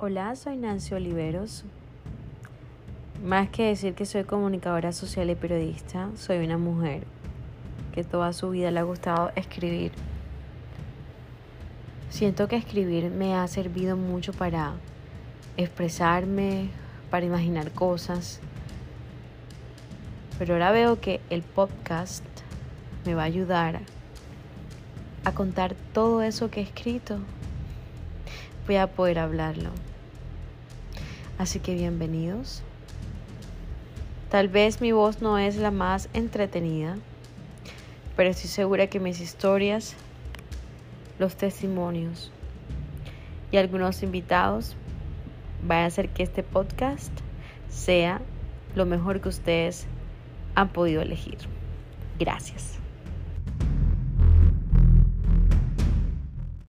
Hola, soy Nancy Oliveros. Más que decir que soy comunicadora social y periodista, soy una mujer que toda su vida le ha gustado escribir. Siento que escribir me ha servido mucho para expresarme, para imaginar cosas. Pero ahora veo que el podcast me va a ayudar a contar todo eso que he escrito. Voy a poder hablarlo. Así que bienvenidos. Tal vez mi voz no es la más entretenida, pero estoy segura que mis historias, los testimonios y algunos invitados van a hacer que este podcast sea lo mejor que ustedes han podido elegir. Gracias.